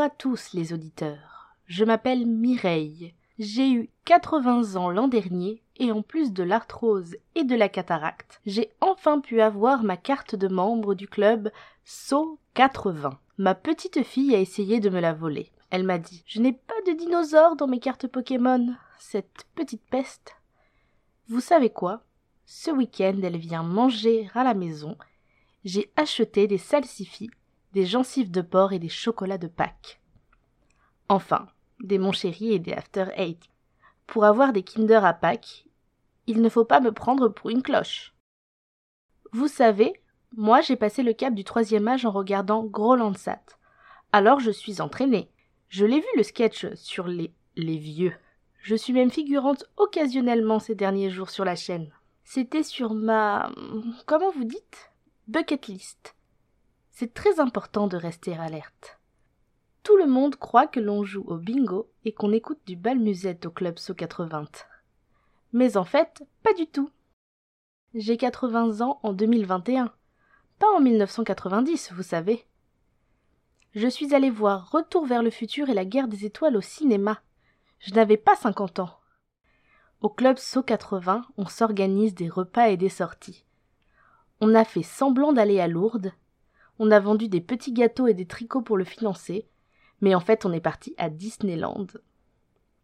à tous les auditeurs. Je m'appelle Mireille. J'ai eu 80 ans l'an dernier et en plus de l'arthrose et de la cataracte, j'ai enfin pu avoir ma carte de membre du club SO 80. Ma petite fille a essayé de me la voler. Elle m'a dit Je n'ai pas de dinosaures dans mes cartes Pokémon. Cette petite peste. Vous savez quoi? Ce week-end, elle vient manger à la maison. J'ai acheté des salsifis des gencives de porc et des chocolats de Pâques. Enfin, des mon chéri et des after eight. Pour avoir des Kinder à Pâques, il ne faut pas me prendre pour une cloche. Vous savez, moi j'ai passé le cap du troisième âge en regardant Gros Landsat. Alors je suis entraînée. Je l'ai vu le sketch sur les, les vieux. Je suis même figurante occasionnellement ces derniers jours sur la chaîne. C'était sur ma. Comment vous dites? Bucket list c'est très important de rester alerte. Tout le monde croit que l'on joue au bingo et qu'on écoute du bal musette au club So 80. Mais en fait, pas du tout. J'ai 80 ans en 2021, pas en 1990, vous savez. Je suis allée voir Retour vers le futur et la guerre des étoiles au cinéma. Je n'avais pas 50 ans. Au club So 80, on s'organise des repas et des sorties. On a fait semblant d'aller à Lourdes on a vendu des petits gâteaux et des tricots pour le financer, mais en fait on est parti à Disneyland.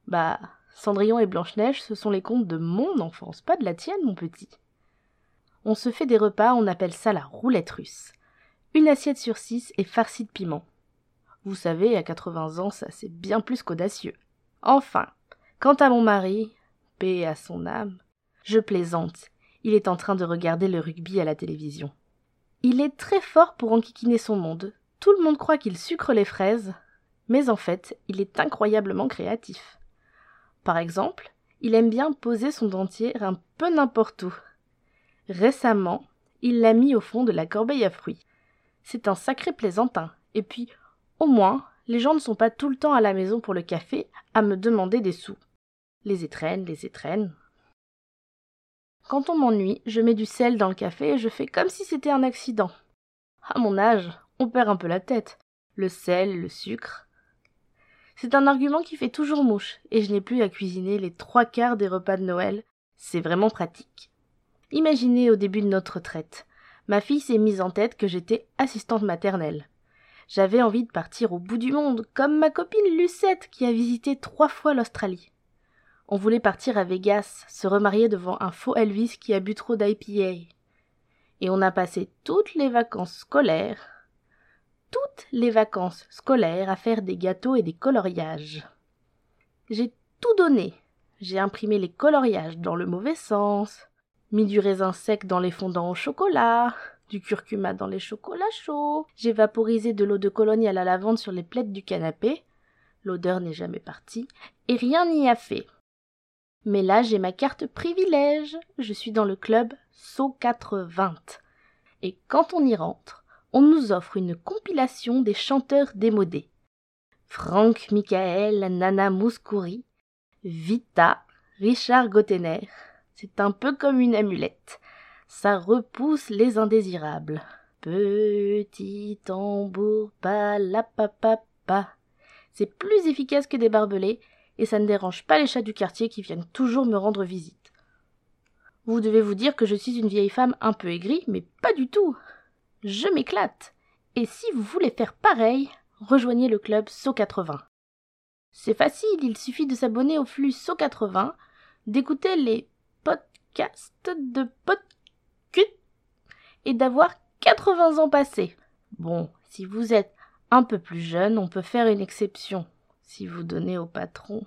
Bah, Cendrillon et Blanche-Neige, ce sont les contes de mon enfance, pas de la tienne, mon petit. On se fait des repas, on appelle ça la roulette russe. Une assiette sur six est farcie de piment. Vous savez, à 80 ans, ça c'est bien plus qu'audacieux. Enfin, quant à mon mari, paix à son âme, je plaisante, il est en train de regarder le rugby à la télévision. Il est très fort pour enquiquiner son monde. Tout le monde croit qu'il sucre les fraises, mais en fait, il est incroyablement créatif. Par exemple, il aime bien poser son dentier un peu n'importe où. Récemment, il l'a mis au fond de la corbeille à fruits. C'est un sacré plaisantin. Et puis, au moins, les gens ne sont pas tout le temps à la maison pour le café à me demander des sous. Les étrennes, les étrennes. Quand on m'ennuie, je mets du sel dans le café et je fais comme si c'était un accident. À mon âge, on perd un peu la tête. Le sel, le sucre. C'est un argument qui fait toujours mouche, et je n'ai plus à cuisiner les trois quarts des repas de Noël. C'est vraiment pratique. Imaginez au début de notre retraite. Ma fille s'est mise en tête que j'étais assistante maternelle. J'avais envie de partir au bout du monde, comme ma copine Lucette qui a visité trois fois l'Australie. On voulait partir à Vegas, se remarier devant un faux Elvis qui a bu trop d'IPA. Et on a passé toutes les vacances scolaires, toutes les vacances scolaires à faire des gâteaux et des coloriages. J'ai tout donné. J'ai imprimé les coloriages dans le mauvais sens, mis du raisin sec dans les fondants au chocolat, du curcuma dans les chocolats chauds, j'ai vaporisé de l'eau de cologne à la lavande sur les plaides du canapé, l'odeur n'est jamais partie, et rien n'y a fait. Mais là, j'ai ma carte privilège. Je suis dans le club SO 420. Et quand on y rentre, on nous offre une compilation des chanteurs démodés. Franck Michael, Nana Mouskouri, Vita, Richard Gottener. C'est un peu comme une amulette. Ça repousse les indésirables. Petit tambour, pa la pa pa pa. C'est plus efficace que des barbelés et ça ne dérange pas les chats du quartier qui viennent toujours me rendre visite. Vous devez vous dire que je suis une vieille femme un peu aigrie, mais pas du tout. Je m'éclate. Et si vous voulez faire pareil, rejoignez le club So80. C'est facile, il suffit de s'abonner au flux So80, d'écouter les podcasts de Podcut et d'avoir 80 ans passés. Bon, si vous êtes un peu plus jeune, on peut faire une exception si vous donnez au patron.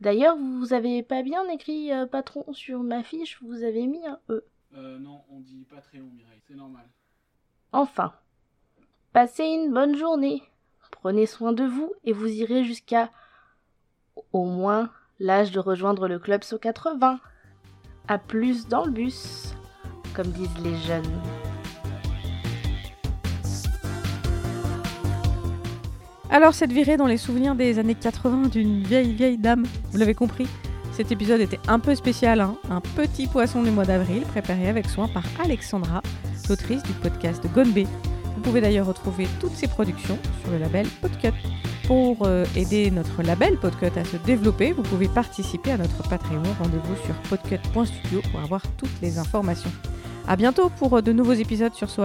D'ailleurs, vous avez pas bien écrit euh, patron sur ma fiche, vous avez mis un E. Euh, non, on dit Patreon, Mireille, c'est normal. Enfin, passez une bonne journée. Prenez soin de vous et vous irez jusqu'à au moins l'âge de rejoindre le club SO 80. À plus dans le bus, comme disent les jeunes. Alors, cette virée dans les souvenirs des années 80 d'une vieille, vieille dame, vous l'avez compris, cet épisode était un peu spécial, hein un petit poisson du mois d'avril, préparé avec soin par Alexandra, l'autrice du podcast Gone Vous pouvez d'ailleurs retrouver toutes ses productions sur le label Podcut. pour euh, aider notre label Podcut à se développer, vous pouvez participer à notre Patreon. Rendez-vous sur podcut.studio pour avoir toutes les informations. À bientôt pour euh, de nouveaux épisodes sur So.